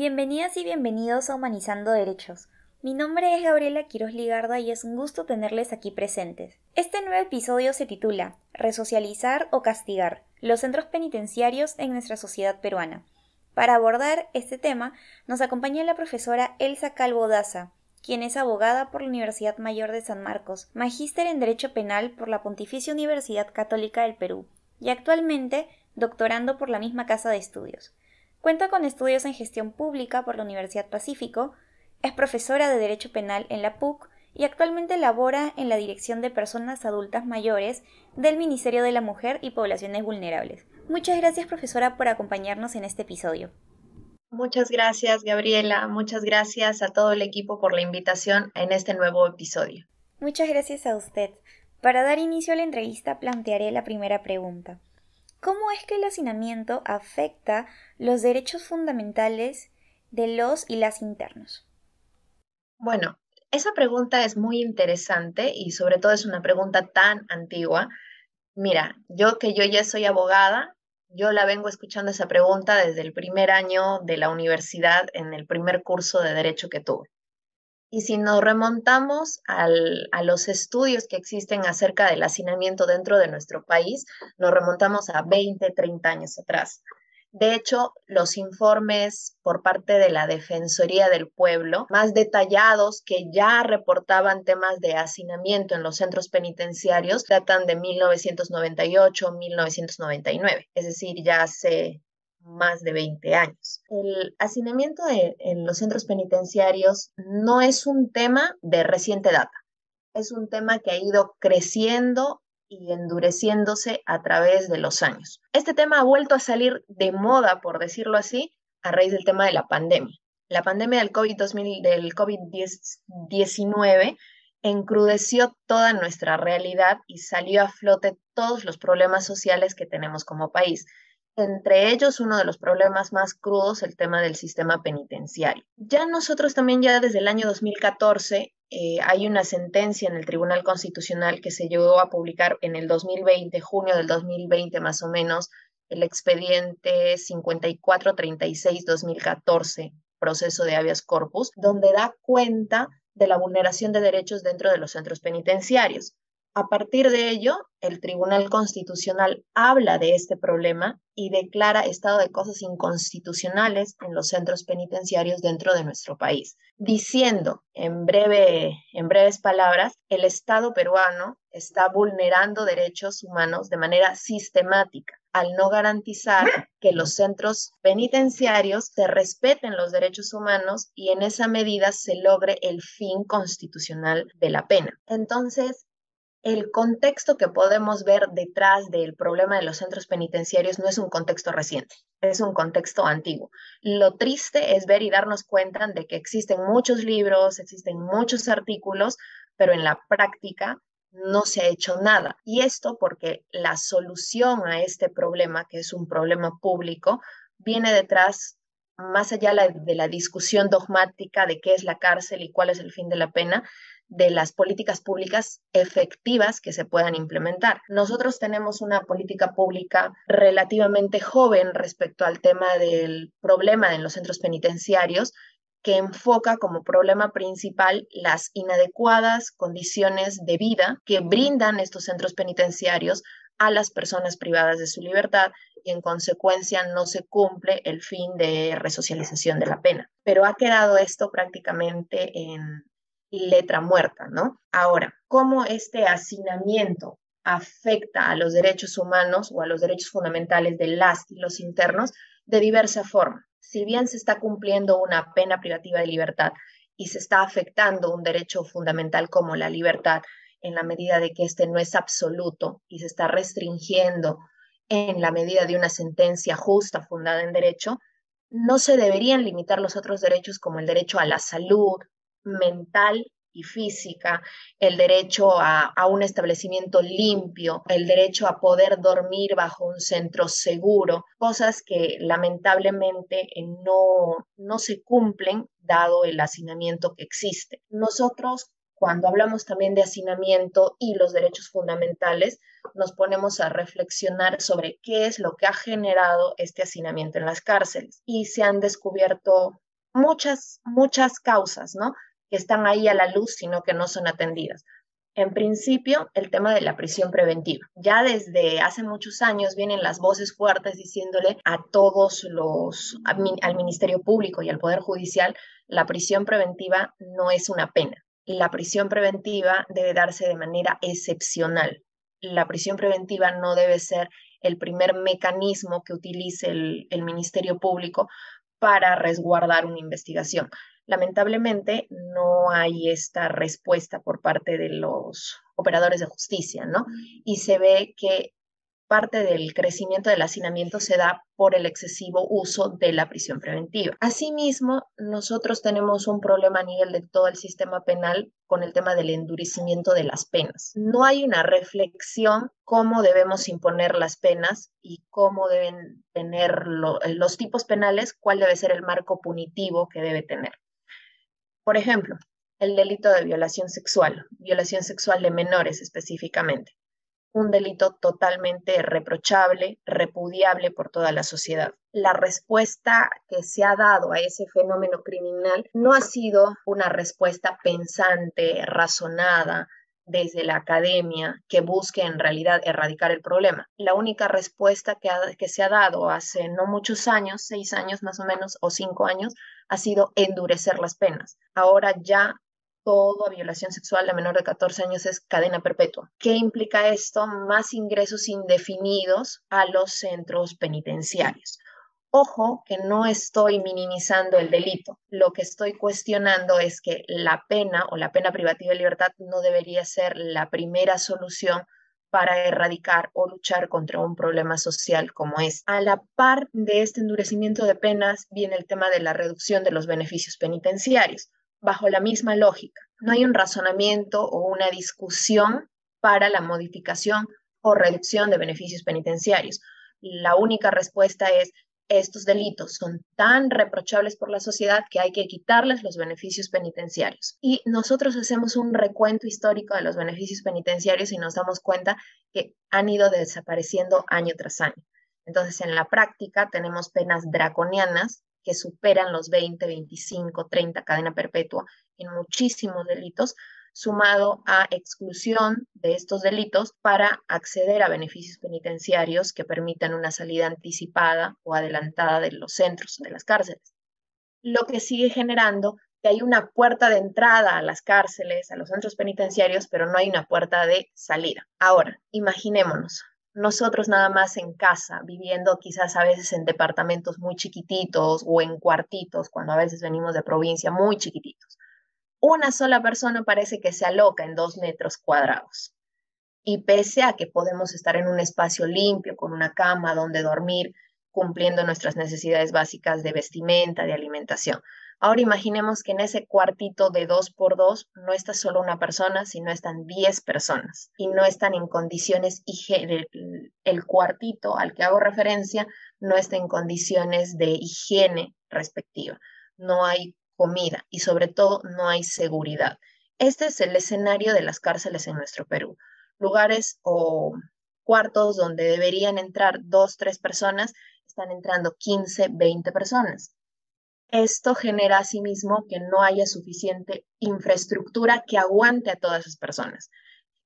Bienvenidas y bienvenidos a Humanizando Derechos. Mi nombre es Gabriela Quiroz Ligarda y es un gusto tenerles aquí presentes. Este nuevo episodio se titula Resocializar o castigar los centros penitenciarios en nuestra sociedad peruana. Para abordar este tema nos acompaña la profesora Elsa Calvo Daza, quien es abogada por la Universidad Mayor de San Marcos, magíster en Derecho Penal por la Pontificia Universidad Católica del Perú y actualmente doctorando por la misma casa de estudios. Cuenta con estudios en gestión pública por la Universidad Pacífico, es profesora de Derecho Penal en la PUC y actualmente labora en la Dirección de Personas Adultas Mayores del Ministerio de la Mujer y Poblaciones Vulnerables. Muchas gracias, profesora, por acompañarnos en este episodio. Muchas gracias, Gabriela. Muchas gracias a todo el equipo por la invitación en este nuevo episodio. Muchas gracias a usted. Para dar inicio a la entrevista plantearé la primera pregunta. ¿Cómo es que el hacinamiento afecta los derechos fundamentales de los y las internos? Bueno, esa pregunta es muy interesante y sobre todo es una pregunta tan antigua. Mira, yo que yo ya soy abogada, yo la vengo escuchando esa pregunta desde el primer año de la universidad en el primer curso de derecho que tuve. Y si nos remontamos a los estudios que existen acerca del hacinamiento dentro de nuestro país, nos remontamos a 20, 30 años atrás. De hecho, los informes por parte de la Defensoría del Pueblo, más detallados que ya reportaban temas de hacinamiento en los centros penitenciarios, datan de 1998-1999, es decir, ya hace más de 20 años. El hacinamiento en los centros penitenciarios no es un tema de reciente data, es un tema que ha ido creciendo y endureciéndose a través de los años. Este tema ha vuelto a salir de moda, por decirlo así, a raíz del tema de la pandemia. La pandemia del COVID-19 encrudeció toda nuestra realidad y salió a flote todos los problemas sociales que tenemos como país entre ellos uno de los problemas más crudos, el tema del sistema penitenciario. Ya nosotros también ya desde el año 2014 eh, hay una sentencia en el Tribunal Constitucional que se llegó a publicar en el 2020, junio del 2020 más o menos, el expediente 5436-2014, proceso de habeas corpus, donde da cuenta de la vulneración de derechos dentro de los centros penitenciarios. A partir de ello, el Tribunal Constitucional habla de este problema y declara estado de cosas inconstitucionales en los centros penitenciarios dentro de nuestro país, diciendo en, breve, en breves palabras, el Estado peruano está vulnerando derechos humanos de manera sistemática al no garantizar que los centros penitenciarios se respeten los derechos humanos y en esa medida se logre el fin constitucional de la pena. Entonces, el contexto que podemos ver detrás del problema de los centros penitenciarios no es un contexto reciente, es un contexto antiguo. Lo triste es ver y darnos cuenta de que existen muchos libros, existen muchos artículos, pero en la práctica no se ha hecho nada. Y esto porque la solución a este problema, que es un problema público, viene detrás más allá de la discusión dogmática de qué es la cárcel y cuál es el fin de la pena, de las políticas públicas efectivas que se puedan implementar. Nosotros tenemos una política pública relativamente joven respecto al tema del problema en los centros penitenciarios, que enfoca como problema principal las inadecuadas condiciones de vida que brindan estos centros penitenciarios a las personas privadas de su libertad y en consecuencia no se cumple el fin de resocialización de la pena. Pero ha quedado esto prácticamente en letra muerta, ¿no? Ahora, ¿cómo este hacinamiento afecta a los derechos humanos o a los derechos fundamentales de las y los internos? De diversa forma. Si bien se está cumpliendo una pena privativa de libertad y se está afectando un derecho fundamental como la libertad, en la medida de que este no es absoluto y se está restringiendo en la medida de una sentencia justa fundada en derecho, no se deberían limitar los otros derechos como el derecho a la salud, mental y física, el derecho a, un establecimiento limpio, el derecho a poder dormir bajo un centro seguro, cosas que lamentablemente eh, no, no se cumplen dado el hacinamiento que existe. Nosotros cuando hablamos también de hacinamiento y los derechos fundamentales, nos ponemos a reflexionar sobre qué es lo que ha generado este hacinamiento en las cárceles. Y se han descubierto muchas, muchas causas, ¿no? Que están ahí a la luz, sino que no son atendidas. En principio, el tema de la prisión preventiva. Ya desde hace muchos años vienen las voces fuertes diciéndole a todos los, al Ministerio Público y al Poder Judicial, la prisión preventiva no es una pena. La prisión preventiva debe darse de manera excepcional. La prisión preventiva no debe ser el primer mecanismo que utilice el, el Ministerio Público para resguardar una investigación. Lamentablemente no hay esta respuesta por parte de los operadores de justicia, ¿no? Y se ve que parte del crecimiento del hacinamiento se da por el excesivo uso de la prisión preventiva. Asimismo, nosotros tenemos un problema a nivel de todo el sistema penal con el tema del endurecimiento de las penas. No hay una reflexión cómo debemos imponer las penas y cómo deben tener los tipos penales, cuál debe ser el marco punitivo que debe tener. Por ejemplo, el delito de violación sexual, violación sexual de menores específicamente, un delito totalmente reprochable, repudiable por toda la sociedad. La respuesta que se ha dado a ese fenómeno criminal no ha sido una respuesta pensante, razonada, desde la academia que busque en realidad erradicar el problema. La única respuesta que, que, se ha dado hace no muchos años, seis años más o menos, o cinco años, ha sido endurecer las penas. Ahora ya toda violación sexual de menor de 14 años es cadena perpetua. ¿Qué implica esto? Más ingresos indefinidos a los centros penitenciarios. Ojo que no estoy minimizando el delito. Lo que estoy cuestionando es que la pena o la pena privativa de libertad no debería ser la primera solución para erradicar o luchar contra un problema social como es. A la par de este endurecimiento de penas viene el tema de la reducción de los beneficios penitenciarios, bajo la misma lógica. No hay un razonamiento o una discusión para la modificación o reducción de beneficios penitenciarios. La única respuesta es estos delitos son tan reprochables por la sociedad que hay que quitarles los beneficios penitenciarios. Y nosotros hacemos un recuento histórico de los beneficios penitenciarios y nos damos cuenta que han ido desapareciendo año tras año. Entonces, en la práctica tenemos penas draconianas que superan los 20, 25, 30 cadena perpetua en muchísimos delitos, sumado a exclusión de estos delitos para acceder a beneficios penitenciarios que permitan una salida anticipada o adelantada de los centros, de las cárceles. Lo que sigue generando que hay una puerta de entrada a las cárceles, a los centros penitenciarios, pero no hay una puerta de salida. Ahora, imaginémonos, nosotros nada más en casa, viviendo quizás a veces en departamentos muy chiquititos o en cuartitos, cuando a veces venimos de provincia muy chiquititos una sola persona parece que se aloca en dos metros cuadrados. Y pese a que podemos estar en un espacio limpio, con una cama donde dormir, cumpliendo nuestras necesidades básicas de vestimenta, de alimentación. Ahora imaginemos que en ese cuartito de dos por dos no está solo una persona, sino están diez personas y no están en condiciones, el cuartito al que hago referencia no está en condiciones de higiene respectiva. No hay comida y sobre todo no hay seguridad. Este es el escenario de las cárceles en nuestro Perú. Lugares o cuartos donde deberían entrar dos, tres personas, están entrando 15, 20 personas. Esto genera asimismo que no haya suficiente infraestructura que aguante a todas esas personas.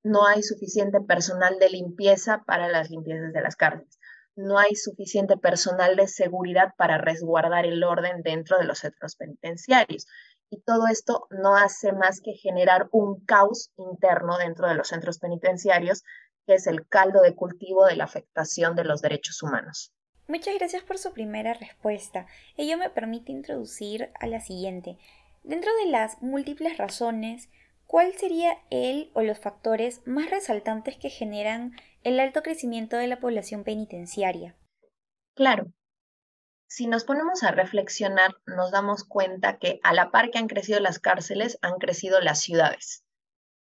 No hay suficiente personal de limpieza para las limpiezas de las cárceles no hay suficiente personal de seguridad para resguardar el orden dentro de los centros penitenciarios. Y todo esto no hace más que generar un caos interno dentro de los centros penitenciarios, que es el caldo de cultivo de la afectación de los derechos humanos. Muchas gracias por su primera respuesta. Ello me permite introducir a la siguiente. Dentro de las múltiples razones, ¿cuál sería el o los factores más resaltantes que generan el alto crecimiento de la población penitenciaria. Claro. Si nos ponemos a reflexionar, nos damos cuenta que a la par que han crecido las cárceles, han crecido las ciudades.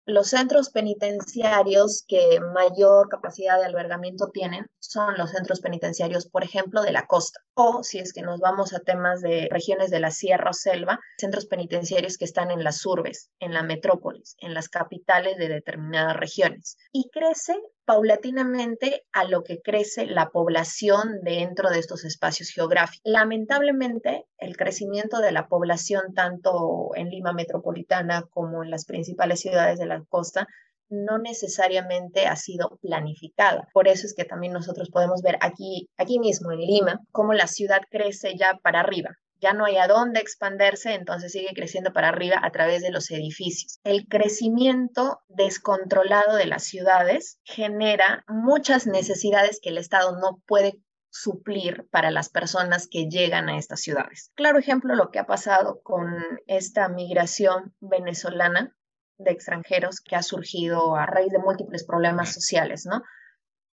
Los centros penitenciarios que mayor capacidad de albergamiento tienen son los centros penitenciarios, por ejemplo, de la costa. O si es que nos vamos a temas de regiones de la sierra o selva, centros penitenciarios que están en las urbes, en la metrópolis, en las capitales de determinadas regiones. Y crece paulatinamente a lo que crece la población dentro de estos espacios geográficos. Lamentablemente, el crecimiento de la población tanto en Lima metropolitana como en las principales ciudades de la costa no necesariamente ha sido planificada. Por eso es que también nosotros podemos ver aquí, aquí mismo en Lima, cómo la ciudad crece ya para arriba, ya no hay a dónde expandirse, entonces sigue creciendo para arriba a través de los edificios. El crecimiento descontrolado de las ciudades genera muchas necesidades que el Estado no puede suplir para las personas que llegan a estas ciudades. Claro ejemplo lo que ha pasado con esta migración venezolana de extranjeros que ha surgido a raíz de múltiples problemas sociales, ¿no?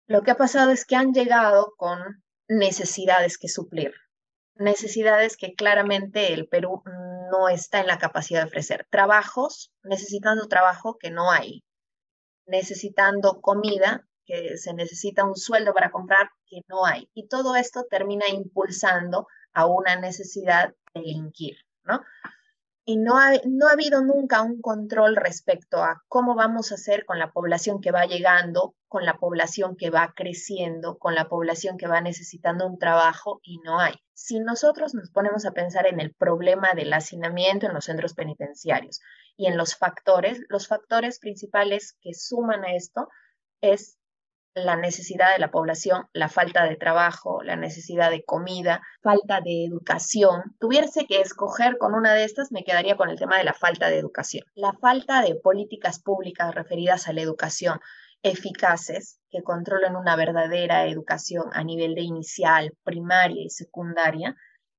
Lo que ha pasado es que han llegado con necesidades que suplir, necesidades que claramente el Perú no está en la capacidad de ofrecer. Trabajos, necesitando trabajo que no hay, necesitando comida, que se necesita un sueldo para comprar que no hay. Y todo esto termina impulsando a una necesidad de delinquir, ¿no? y no ha, no ha habido nunca un control respecto a cómo vamos a hacer con la población que va llegando, con la población que va creciendo, con la población que va necesitando un trabajo y no hay. Si nosotros nos ponemos a pensar en el problema del hacinamiento en los centros penitenciarios y en los factores, los factores principales que suman a esto es la necesidad de la población, la falta de trabajo, la necesidad de comida, falta de educación. Tuviese que escoger con una de estas, me quedaría con el tema de la falta de educación. La falta de políticas públicas referidas a la educación eficaces que controlen una verdadera educación a nivel de inicial, primaria y secundaria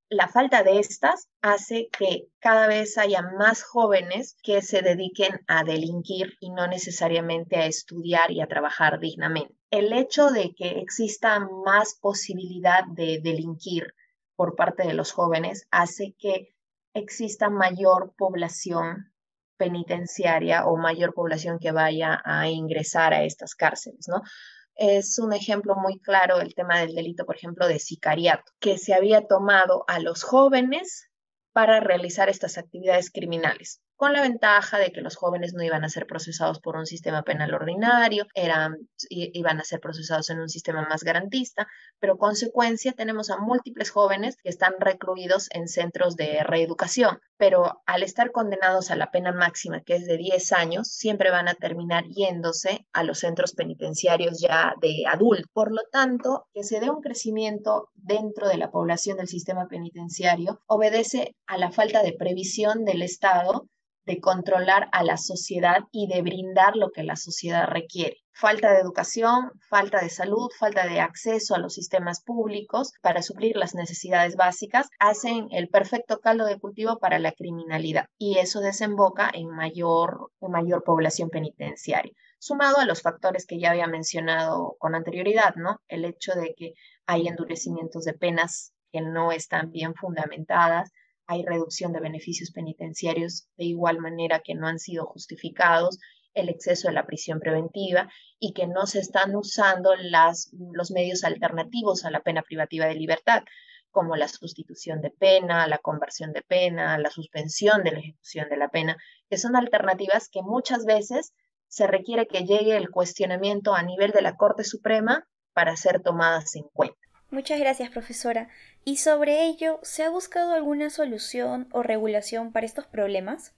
la falta de estas hace que cada vez haya más jóvenes que se dediquen a delinquir y no necesariamente a estudiar y a trabajar dignamente. El hecho de que exista más posibilidad de delinquir por parte de los jóvenes hace que exista mayor población penitenciaria o mayor población que vaya a ingresar a estas cárceles, ¿no? es un ejemplo muy claro el tema del delito, por ejemplo, de sicariato, que se había tomado a los jóvenes para realizar estas actividades criminales con la ventaja de que los jóvenes no iban a ser procesados por un sistema penal ordinario, eran, iban a ser procesados en un sistema más garantista, pero consecuencia tenemos a múltiples jóvenes que están recluidos en centros de reeducación, pero al estar condenados a la pena máxima, que es de 10 años, siempre van a terminar yéndose a los centros penitenciarios ya de adulto. Por lo tanto, que se dé un crecimiento dentro de la población del sistema penitenciario obedece a la falta de previsión del Estado de controlar a la sociedad y de brindar lo que la sociedad requiere. Falta de educación, falta de salud, falta de acceso a los sistemas públicos para suplir las necesidades básicas hacen el perfecto caldo de cultivo para la criminalidad y eso desemboca en mayor, en mayor población penitenciaria sumado a los factores que ya había mencionado con anterioridad, ¿no? El hecho de que hay endurecimientos de penas que no están bien fundamentadas, hay reducción de beneficios penitenciarios de igual manera que no han sido justificados, el exceso de la prisión preventiva y que no se están usando las, los medios alternativos a la pena privativa de libertad, como la sustitución de pena, la conversión de pena, la suspensión de la ejecución de la pena, que son alternativas que muchas veces se requiere que llegue el cuestionamiento a nivel de la Corte Suprema para ser tomadas en cuenta. Muchas gracias, profesora. ¿Y sobre ello, se ha buscado alguna solución o regulación para estos problemas?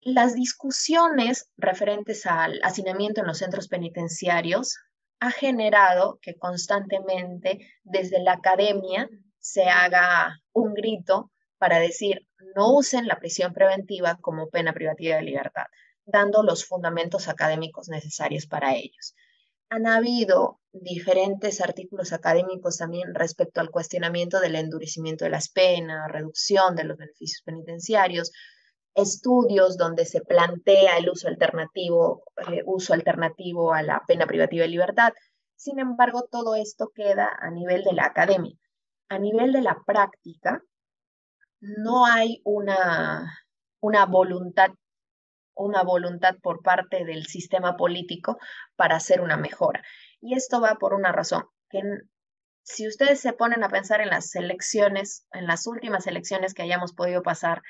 Las discusiones referentes al hacinamiento en los centros penitenciarios ha generado que constantemente desde la academia se haga un grito para decir no usen la prisión preventiva como pena privativa de libertad, dando los fundamentos académicos necesarios para ellos han habido diferentes artículos académicos también respecto al cuestionamiento del endurecimiento de las penas, reducción de los beneficios penitenciarios, estudios donde se plantea el uso alternativo, eh, uso alternativo a la pena privativa de libertad. Sin embargo, todo esto queda a nivel de la academia. A nivel de la práctica, no hay una, una voluntad una voluntad por parte del sistema político para hacer una mejora. Y esto va por una razón, que si ustedes se ponen a pensar en las elecciones, en las últimas elecciones que hayamos podido pasar,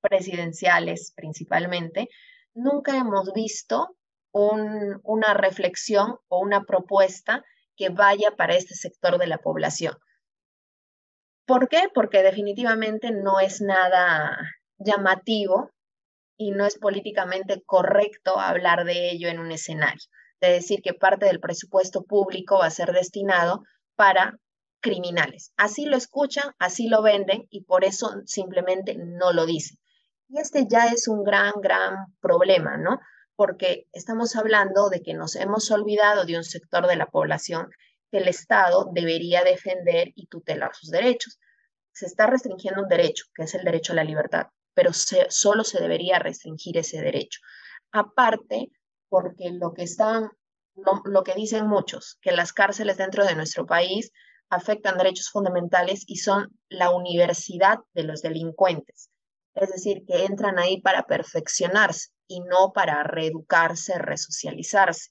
presidenciales principalmente, nunca hemos visto una reflexión o una propuesta que vaya para este sector de la población. ¿Por qué? Porque definitivamente no es nada llamativo y no es políticamente correcto hablar de ello en un escenario, de decir que parte del presupuesto público va a ser destinado para criminales. Así lo escuchan, así lo venden y por eso simplemente no lo dicen. Y este ya es un gran, gran problema, ¿no? Porque estamos hablando de que nos hemos olvidado de un sector de la población que el Estado debería defender y tutelar sus derechos. Se está restringiendo un derecho, que es el derecho a la libertad, pero solo se debería restringir ese derecho. Aparte, porque lo que están, lo, que dicen muchos, que las cárceles dentro de nuestro país afectan derechos fundamentales y son la universidad de los delincuentes. Es decir, que entran ahí para perfeccionarse y no para reeducarse, resocializarse.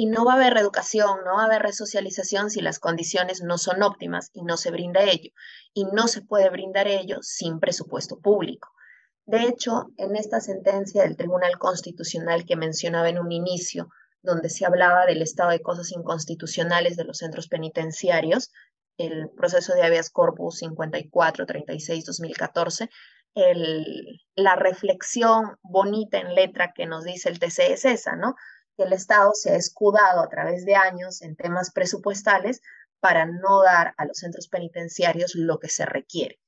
Y no va a haber reeducación, no va a haber resocialización si las condiciones no son óptimas y no se brinda ello. Y no se puede brindar ello sin presupuesto público. De hecho, en esta sentencia del Tribunal Constitucional que mencionaba en un inicio, donde se hablaba del estado de cosas inconstitucionales de los centros penitenciarios, el proceso de habeas corpus 5436-2014, la reflexión bonita en letra que nos dice el TC es esa, ¿no? Que el Estado se ha escudado a través de años en temas presupuestales para no dar a los centros penitenciarios lo que se requiere.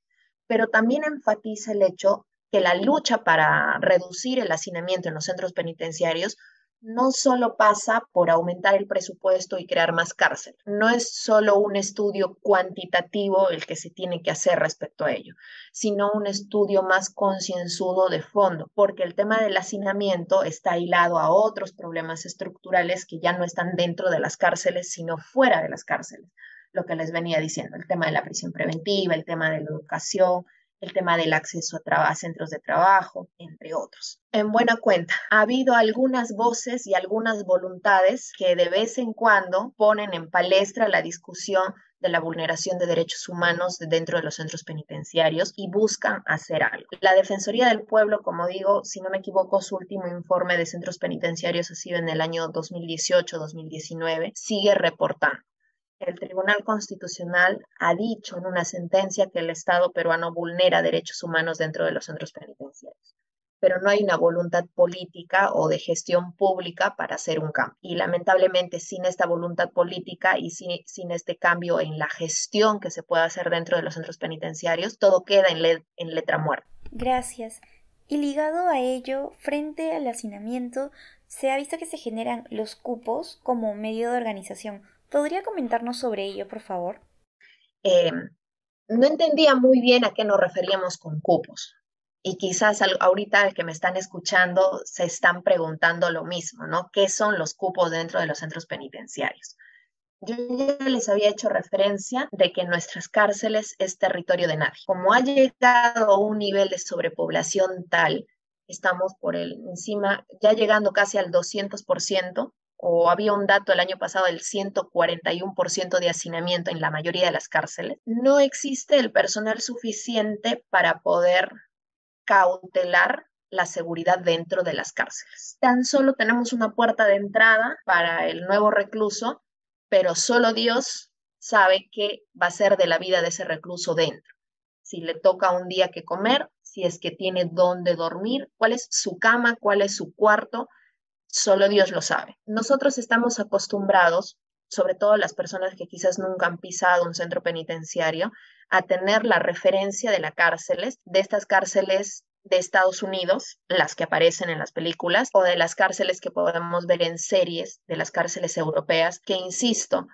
Pero también enfatiza el hecho que la lucha para reducir el hacinamiento en los centros penitenciarios no solo pasa por aumentar el presupuesto y crear más cárcel. No es solo un estudio cuantitativo el que se tiene que hacer respecto a ello, sino un estudio más concienzudo de fondo, porque el tema del hacinamiento está hilado a otros problemas estructurales que ya no están dentro de las cárceles, sino fuera de las cárceles. Lo que les venía diciendo, el tema de la prisión preventiva, el tema de la educación, el tema del acceso a, centros de trabajo, entre otros. En buena cuenta, ha habido algunas voces y algunas voluntades que de vez en cuando ponen en palestra la discusión de la vulneración de derechos humanos dentro de los centros penitenciarios y buscan hacer algo. La Defensoría del Pueblo, como digo, si no me equivoco, su último informe de centros penitenciarios ha sido en el año 2018-2019, sigue reportando el Tribunal Constitucional ha dicho en una sentencia que el Estado peruano vulnera derechos humanos dentro de los centros penitenciarios, pero no hay una voluntad política o de gestión pública para hacer un cambio. Y lamentablemente sin esta voluntad política y sin, este cambio en la gestión que se pueda hacer dentro de los centros penitenciarios, todo queda en, en letra muerta. Gracias. Y ligado a ello, frente al hacinamiento, se ha visto que se generan los cupos como medio de organización ¿Podría comentarnos sobre ello, por favor? Em, no entendía muy bien a qué nos referíamos con cupos. Y quizás ahorita el que me están escuchando se están preguntando lo mismo, ¿no? ¿Qué son los cupos dentro de los centros penitenciarios? Yo ya les había hecho referencia de que nuestras cárceles es territorio de nadie. Como ha llegado a un nivel de sobrepoblación tal, estamos por el encima, ya llegando casi al 200%, o había un dato el año pasado del 141% de hacinamiento en la mayoría de las cárceles, no existe el personal suficiente para poder cautelar la seguridad dentro de las cárceles. Tan solo tenemos una puerta de entrada para el nuevo recluso, pero solo Dios sabe qué va a ser de la vida de ese recluso dentro. Si le toca un día que comer, si es que tiene dónde dormir, cuál es su cama, cuál es su cuarto, Solo Dios lo sabe. Nosotros estamos acostumbrados, sobre todo las personas que quizás nunca han pisado un centro penitenciario, a tener la referencia de las cárceles, de estas cárceles de Estados Unidos, las que aparecen en las películas, o de las cárceles que podemos ver en series, de las cárceles europeas, que insisto,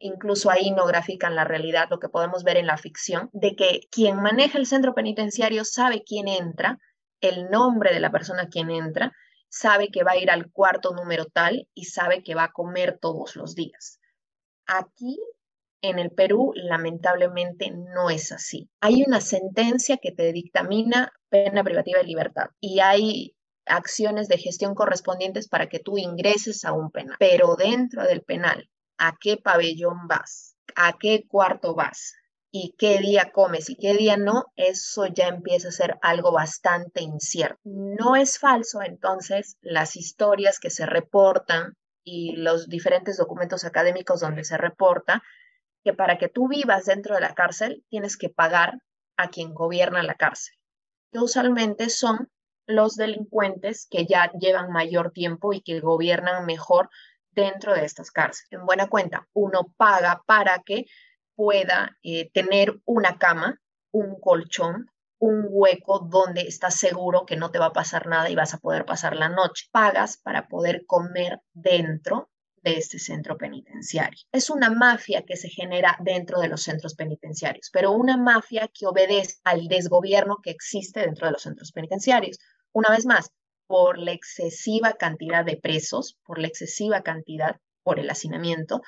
incluso ahí no grafican la realidad, lo que podemos ver en la ficción, de que quien maneja el centro penitenciario sabe quién entra, el nombre de la persona quien entra, sabe que va a ir al cuarto número tal y sabe que va a comer todos los días. Aquí en el Perú, lamentablemente, no es así. Hay una sentencia que te dictamina pena privativa de libertad y hay acciones de gestión correspondientes para que tú ingreses a un penal. Pero dentro del penal, ¿a qué pabellón vas? ¿A qué cuarto vas? Y qué día comes y qué día no, eso ya empieza a ser algo bastante incierto. No es falso entonces las historias que se reportan y los diferentes documentos académicos donde se reporta que para que tú vivas dentro de la cárcel tienes que pagar a quien gobierna la cárcel, que usualmente son los delincuentes que ya llevan mayor tiempo y que gobiernan mejor dentro de estas cárceles. En buena cuenta, uno paga para que pueda eh, tener una cama, un colchón, un hueco donde estás seguro que no te va a pasar nada y vas a poder pasar la noche. Pagas para poder comer dentro de este centro penitenciario. Es una mafia que se genera dentro de los centros penitenciarios, pero una mafia que obedece al desgobierno que existe dentro de los centros penitenciarios. Una vez más, por la excesiva cantidad de presos, por la excesiva cantidad, por el hacinamiento,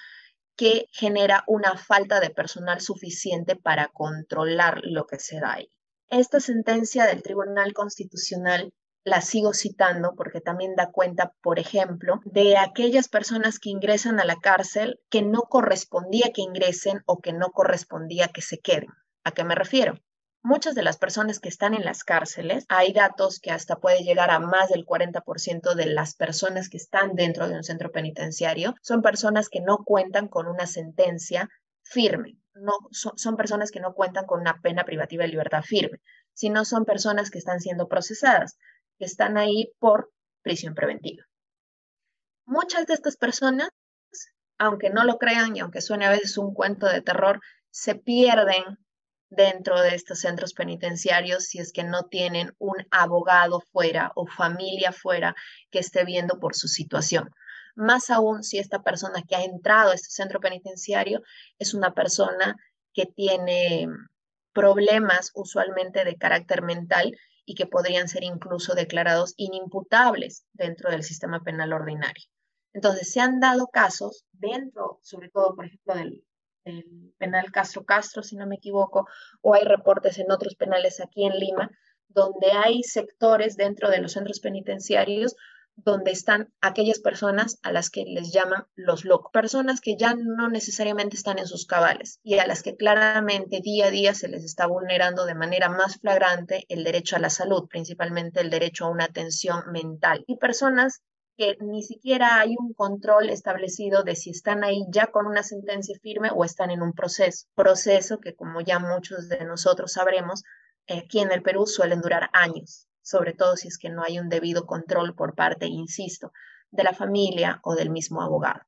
que genera una falta de personal suficiente para controlar lo que se da ahí. Esta sentencia del Tribunal Constitucional la sigo citando porque también da cuenta, por ejemplo, de aquellas personas que ingresan a la cárcel que no correspondía que ingresen o que no correspondía que se queden. ¿A qué me refiero? Muchas de las personas que están en las cárceles, hay datos que hasta puede llegar a más del 40% de las personas que están dentro de un centro penitenciario, son personas que no cuentan con una sentencia firme, no, son, son personas que no cuentan con una pena privativa de libertad firme, sino son personas que están siendo procesadas, que están ahí por prisión preventiva. Muchas de estas personas, aunque no lo crean y aunque suene a veces un cuento de terror, se pierden dentro de estos centros penitenciarios si es que no tienen un abogado fuera o familia fuera que esté viendo por su situación. Más aún si esta persona que ha entrado a este centro penitenciario es una persona que tiene problemas usualmente de carácter mental y que podrían ser incluso declarados inimputables dentro del sistema penal ordinario. Entonces, se han dado casos dentro, sobre todo, por ejemplo, del, el penal Castro Castro, si no me equivoco, o hay reportes en otros penales aquí en Lima, donde hay sectores dentro de los centros penitenciarios donde están aquellas personas a las que les llaman los locos, personas que ya no necesariamente están en sus cabales y a las que claramente día a día se les está vulnerando de manera más flagrante el derecho a la salud, principalmente el derecho a una atención mental. Y personas que ni siquiera hay un control establecido de si están ahí ya con una sentencia firme o están en un proceso. Proceso que, como ya muchos de nosotros sabremos, aquí en el Perú suelen durar años, sobre todo si es que no hay un debido control por parte, insisto, de la familia o del mismo abogado.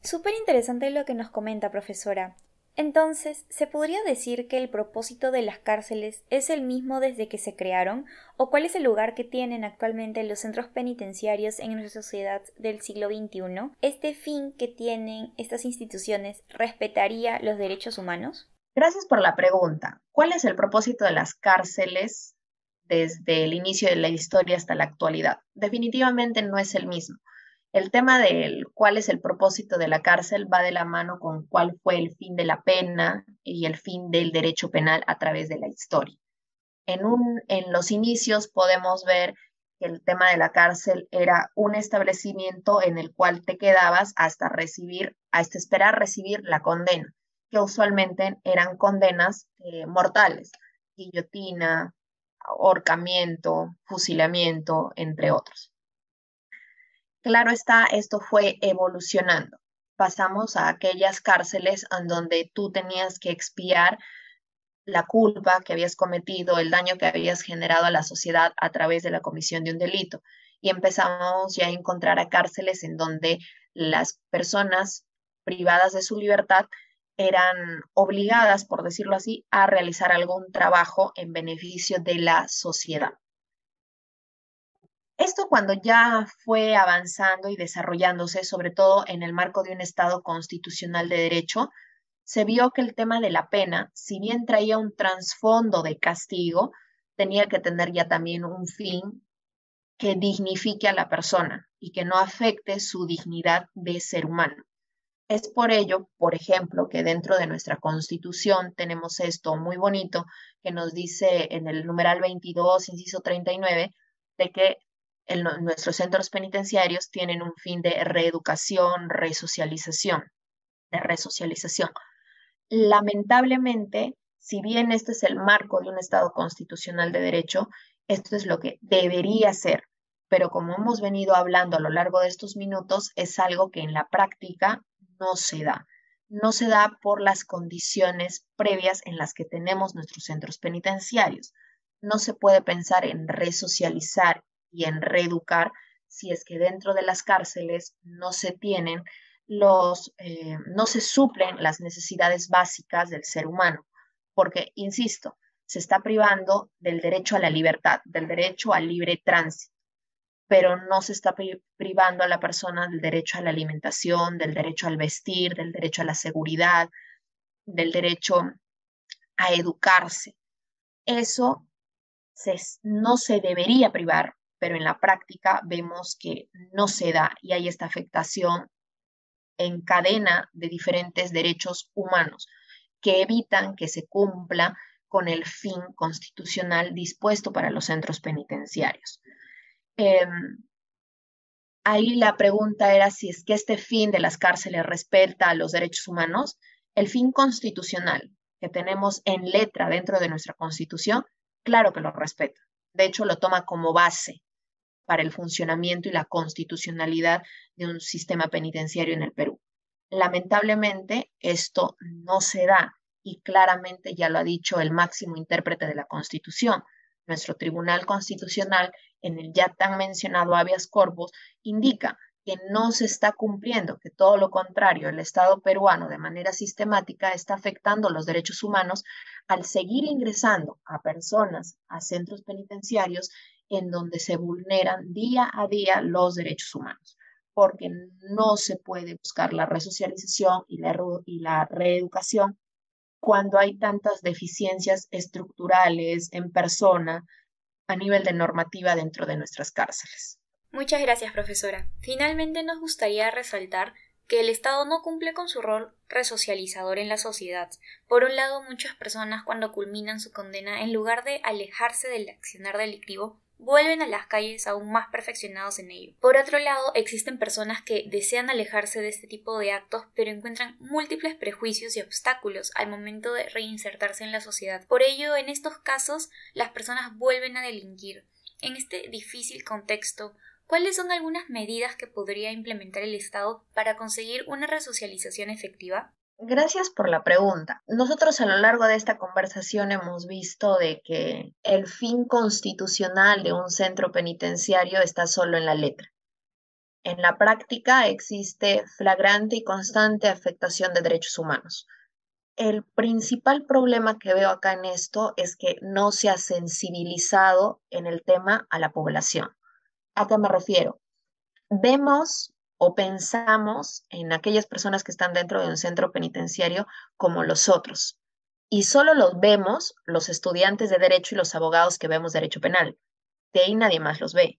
Súper interesante lo que nos comenta, profesora. Entonces, ¿se podría decir que el propósito de las cárceles es el mismo desde que se crearon? ¿O cuál es el lugar que tienen actualmente los centros penitenciarios en nuestra sociedad del siglo XXI? ¿Este fin que tienen estas instituciones respetaría los derechos humanos? Gracias por la pregunta. ¿Cuál es el propósito de las cárceles desde el inicio de la historia hasta la actualidad? Definitivamente no es el mismo. El tema del cuál es el propósito de la cárcel va de la mano con cuál fue el fin de la pena y el fin del derecho penal a través de la historia. En, los inicios podemos ver que el tema de la cárcel era un establecimiento en el cual te quedabas hasta recibir, hasta esperar recibir la condena, que usualmente eran condenas eh, mortales, guillotina, ahorcamiento, fusilamiento, entre otros. Claro está, esto fue evolucionando. Pasamos a aquellas cárceles en donde tú tenías que expiar la culpa que habías cometido, el daño que habías generado a la sociedad a través de la comisión de un delito. Y empezamos ya a encontrar a cárceles en donde las personas privadas de su libertad eran obligadas, por decirlo así, a realizar algún trabajo en beneficio de la sociedad. Esto cuando ya fue avanzando y desarrollándose, sobre todo en el marco de un Estado constitucional de derecho, se vio que el tema de la pena, si bien traía un trasfondo de castigo, tenía que tener ya también un fin que dignifique a la persona y que no afecte su dignidad de ser humano. Es por ello, por ejemplo, que dentro de nuestra constitución tenemos esto muy bonito que nos dice en el numeral 22, inciso 39, de que nuestros centros penitenciarios tienen un fin de reeducación, resocialización, de resocialización. Lamentablemente, si bien este es el marco de un Estado constitucional de derecho, esto es lo que debería ser, pero como hemos venido hablando a lo largo de estos minutos, es algo que en la práctica no se da. No se da por las condiciones previas en las que tenemos nuestros centros penitenciarios. No se puede pensar en resocializar y en reeducar si es que dentro de las cárceles no se tienen los, eh, no se suplen las necesidades básicas del ser humano, porque, insisto, se está privando del derecho a la libertad, del derecho al libre tránsito, pero no se está privando a la persona del derecho a la alimentación, del derecho al vestir, del derecho a la seguridad, del derecho a educarse. Eso no se debería privar pero en la práctica vemos que no se da y hay esta afectación en cadena de diferentes derechos humanos que evitan que se cumpla con el fin constitucional dispuesto para los centros penitenciarios. Em, ahí la pregunta era si es que este fin de las cárceles respeta a los derechos humanos. El fin constitucional que tenemos en letra dentro de nuestra constitución, claro que lo respeta. De hecho, lo toma como base para el funcionamiento y la constitucionalidad de un sistema penitenciario en el Perú. Lamentablemente, esto no se da y claramente ya lo ha dicho el máximo intérprete de la Constitución. Nuestro Tribunal Constitucional, en el ya tan mencionado habeas corpus, indica que no se está cumpliendo, que todo lo contrario, el Estado peruano de manera sistemática está afectando los derechos humanos al seguir ingresando a personas a centros penitenciarios en donde se vulneran día a día los derechos humanos, porque no se puede buscar la resocialización y la, y la reeducación cuando hay tantas deficiencias estructurales en persona a nivel de normativa dentro de nuestras cárceles. Muchas gracias, profesora. Finalmente nos gustaría resaltar que el Estado no cumple con su rol resocializador en la sociedad. Por un lado, muchas personas cuando culminan su condena, en lugar de alejarse del accionar delictivo, vuelven a las calles aún más perfeccionados en ello. Por otro lado, existen personas que desean alejarse de este tipo de actos, pero encuentran múltiples prejuicios y obstáculos al momento de reinsertarse en la sociedad. Por ello, en estos casos, las personas vuelven a delinquir. En este difícil contexto, ¿cuáles son algunas medidas que podría implementar el Estado para conseguir una resocialización efectiva? Gracias por la pregunta. Nosotros a lo largo de esta conversación hemos visto de que el fin constitucional de un centro penitenciario está solo en la letra. En la práctica existe flagrante y constante afectación de derechos humanos. El principal problema que veo acá en esto es que no se ha sensibilizado en el tema a la población. ¿A qué me refiero? Vemos o pensamos en aquellas personas que están dentro de un centro penitenciario como los otros. Y solo los vemos los estudiantes de derecho y los abogados que vemos derecho penal. De ahí nadie más los ve.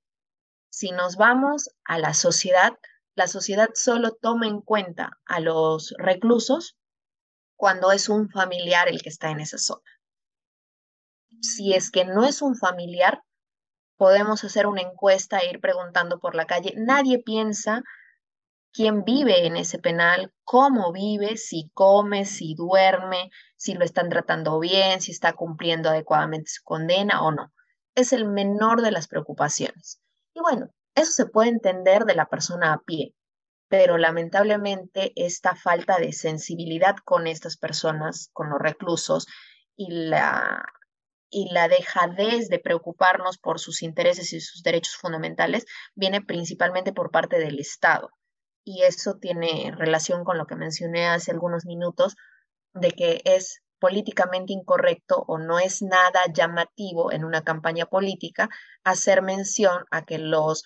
Si nos vamos a la sociedad, la sociedad solo toma en cuenta a los reclusos cuando es un familiar el que está en esa zona. Si es que no es un familiar, podemos hacer una encuesta e ir preguntando por la calle. Nadie piensa quién vive en ese penal, cómo vive, si come, si duerme, si lo están tratando bien, si está cumpliendo adecuadamente su condena o no. Es el menor de las preocupaciones. Y bueno, eso se puede entender de la persona a pie, pero lamentablemente esta falta de sensibilidad con estas personas, con los reclusos y la y la dejadez de preocuparnos por sus intereses y sus derechos fundamentales viene principalmente por parte del Estado y eso tiene relación con lo que mencioné hace algunos minutos, de que es políticamente incorrecto o no es nada llamativo en una campaña política hacer mención a que los,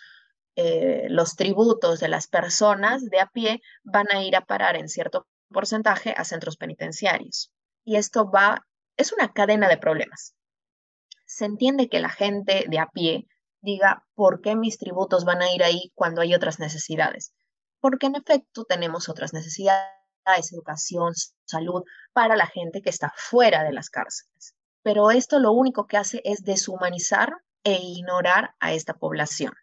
eh, los tributos de las personas de a pie van a ir a parar en cierto porcentaje a centros penitenciarios. Y esto va, es una cadena de problemas. Se entiende que la gente de a pie diga, ¿por qué mis tributos van a ir ahí cuando hay otras necesidades? Porque en efecto tenemos otras necesidades, educación, salud, para la gente que está fuera de las cárceles. Pero esto lo único que hace es deshumanizar e ignorar a esta población.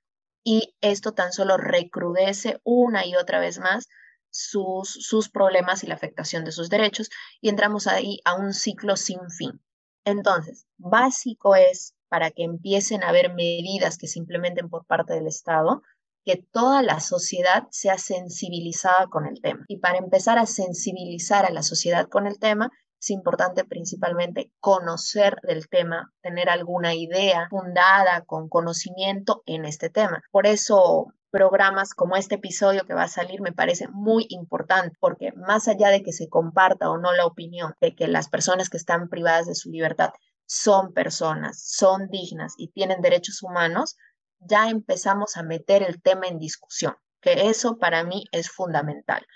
Y esto tan solo recrudece una y otra vez más sus, sus problemas y la afectación de sus derechos y entramos ahí a un ciclo sin fin. Entonces, básico es para que empiecen a haber medidas que se implementen por parte del Estado, que toda la sociedad sea sensibilizada con el tema. Y para empezar a sensibilizar a la sociedad con el tema, es importante principalmente conocer del tema, tener alguna idea fundada con conocimiento en este tema. Por eso programas como este episodio que va a salir me parece muy importante porque más allá de que se comparta o no la opinión de que las personas que están privadas de su libertad son personas, son dignas y tienen derechos humanos, ya empezamos a meter el tema en discusión, que eso para mí es fundamental.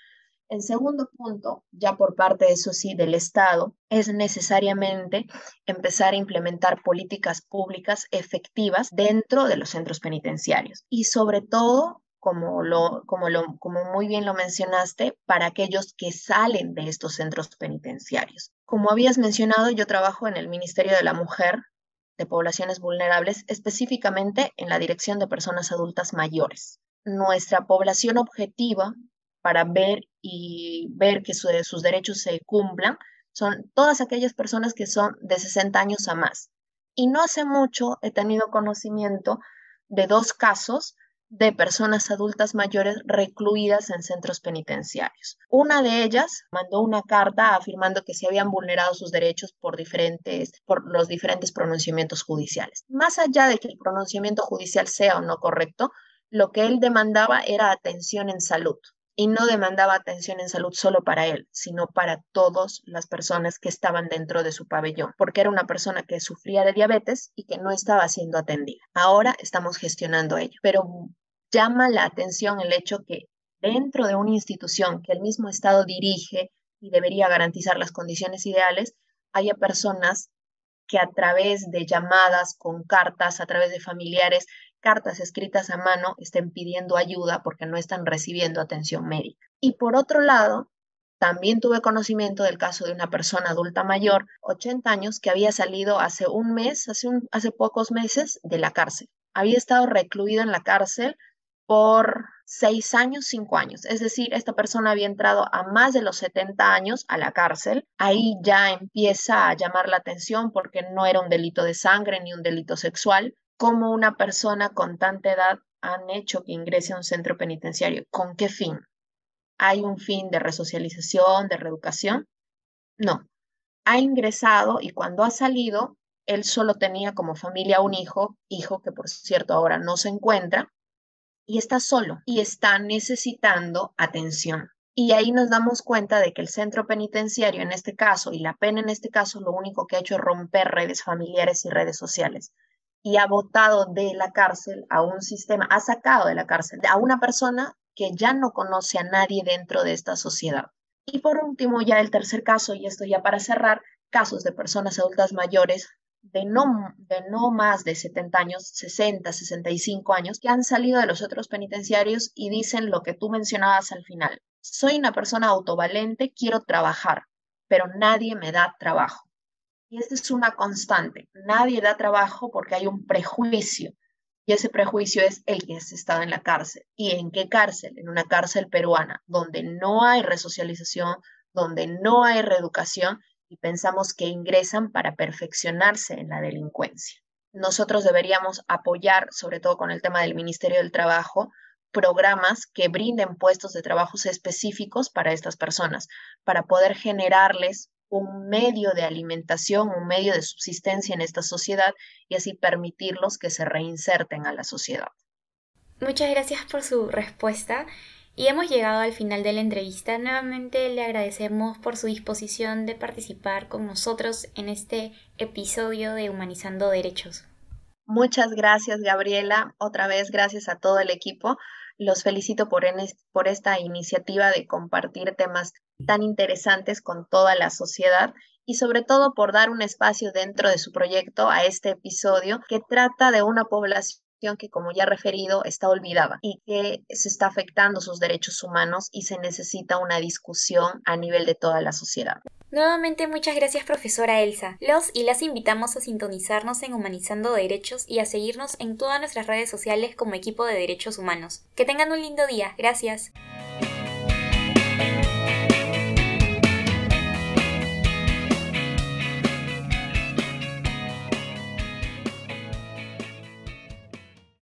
El segundo punto, ya por parte, eso sí, del Estado, es necesariamente empezar a implementar políticas públicas efectivas dentro de los centros penitenciarios y sobre todo como, lo, como, lo, como muy bien lo mencionaste, para aquellos que salen de estos centros penitenciarios. Como habías mencionado, yo trabajo en el Ministerio de la Mujer de Poblaciones Vulnerables, específicamente en la Dirección de Personas Adultas Mayores. Nuestra población objetiva para ver y ver que sus derechos se cumplan son todas aquellas personas que son de 60 años a más. Y no hace mucho he tenido conocimiento de dos casos de personas adultas mayores recluidas en centros penitenciarios. Una de ellas mandó una carta afirmando que se habían vulnerado sus derechos por diferentes por los diferentes pronunciamientos judiciales. Más allá de que el pronunciamiento judicial sea o no correcto, lo que él demandaba era atención en salud y no demandaba atención en salud solo para él, sino para todas las personas que estaban dentro de su pabellón, porque era una persona que sufría de diabetes y que no estaba siendo atendida. Ahora estamos gestionando ello, pero llama la atención el hecho que dentro de una institución que el mismo Estado dirige y debería garantizar las condiciones ideales, haya personas que a través de llamadas, con cartas, a través de familiares, cartas escritas a mano estén pidiendo ayuda porque no están recibiendo atención médica. Y por otro lado, también tuve conocimiento del caso de una persona adulta mayor, 80 años, que había salido hace un mes, hace, hace pocos meses, de la cárcel. Había estado recluido en la cárcel por seis años, cinco años. Es decir, esta persona había entrado a más de los 70 años a la cárcel. Ahí ya empieza a llamar la atención porque no era un delito de sangre ni un delito sexual, cómo una persona con tanta edad han hecho que ingrese a un centro penitenciario. ¿Con qué fin? ¿Hay un fin de resocialización, de reeducación? No. Ha ingresado y cuando ha salido, él solo tenía como familia un hijo, hijo que por cierto ahora no se encuentra, y está solo y está necesitando atención. Y ahí nos damos cuenta de que el centro penitenciario en este caso y la pena en este caso lo único que ha hecho es romper redes familiares y redes sociales y ha votado de la cárcel a un sistema, ha sacado de la cárcel a una persona que ya no conoce a nadie dentro de esta sociedad. Y por último, ya el tercer caso, y esto ya para cerrar, casos de personas adultas mayores de no, de no más de 70 años, 60, 65 años, que han salido de los otros penitenciarios y dicen lo que tú mencionabas al final. Soy una persona autovalente, quiero trabajar, pero nadie me da trabajo. Y esta es una constante. Nadie da trabajo porque hay un prejuicio. Y ese prejuicio es el que has estado en la cárcel. ¿Y en qué cárcel? En una cárcel peruana, donde no hay resocialización, donde no hay reeducación y pensamos que ingresan para perfeccionarse en la delincuencia. Nosotros deberíamos apoyar, sobre todo con el tema del Ministerio del Trabajo, programas que brinden puestos de trabajo específicos para estas personas, para poder generarles un medio de alimentación, un medio de subsistencia en esta sociedad y así permitirlos que se reinserten a la sociedad. Muchas gracias por su respuesta y hemos llegado al final de la entrevista. Nuevamente le agradecemos por su disposición de participar con nosotros en este episodio de Humanizando Derechos. Muchas gracias, Gabriela. Otra vez, gracias a todo el equipo. Los felicito por, por esta iniciativa de compartir temas tan interesantes con toda la sociedad y sobre todo por dar un espacio dentro de su proyecto a este episodio que trata de una población que, como ya referido, está olvidada y que se está afectando sus derechos humanos y se necesita una discusión a nivel de toda la sociedad. Nuevamente muchas gracias profesora Elsa. Los y las invitamos a sintonizarnos en Humanizando Derechos y a seguirnos en todas nuestras redes sociales como equipo de derechos humanos. Que tengan un lindo día. Gracias.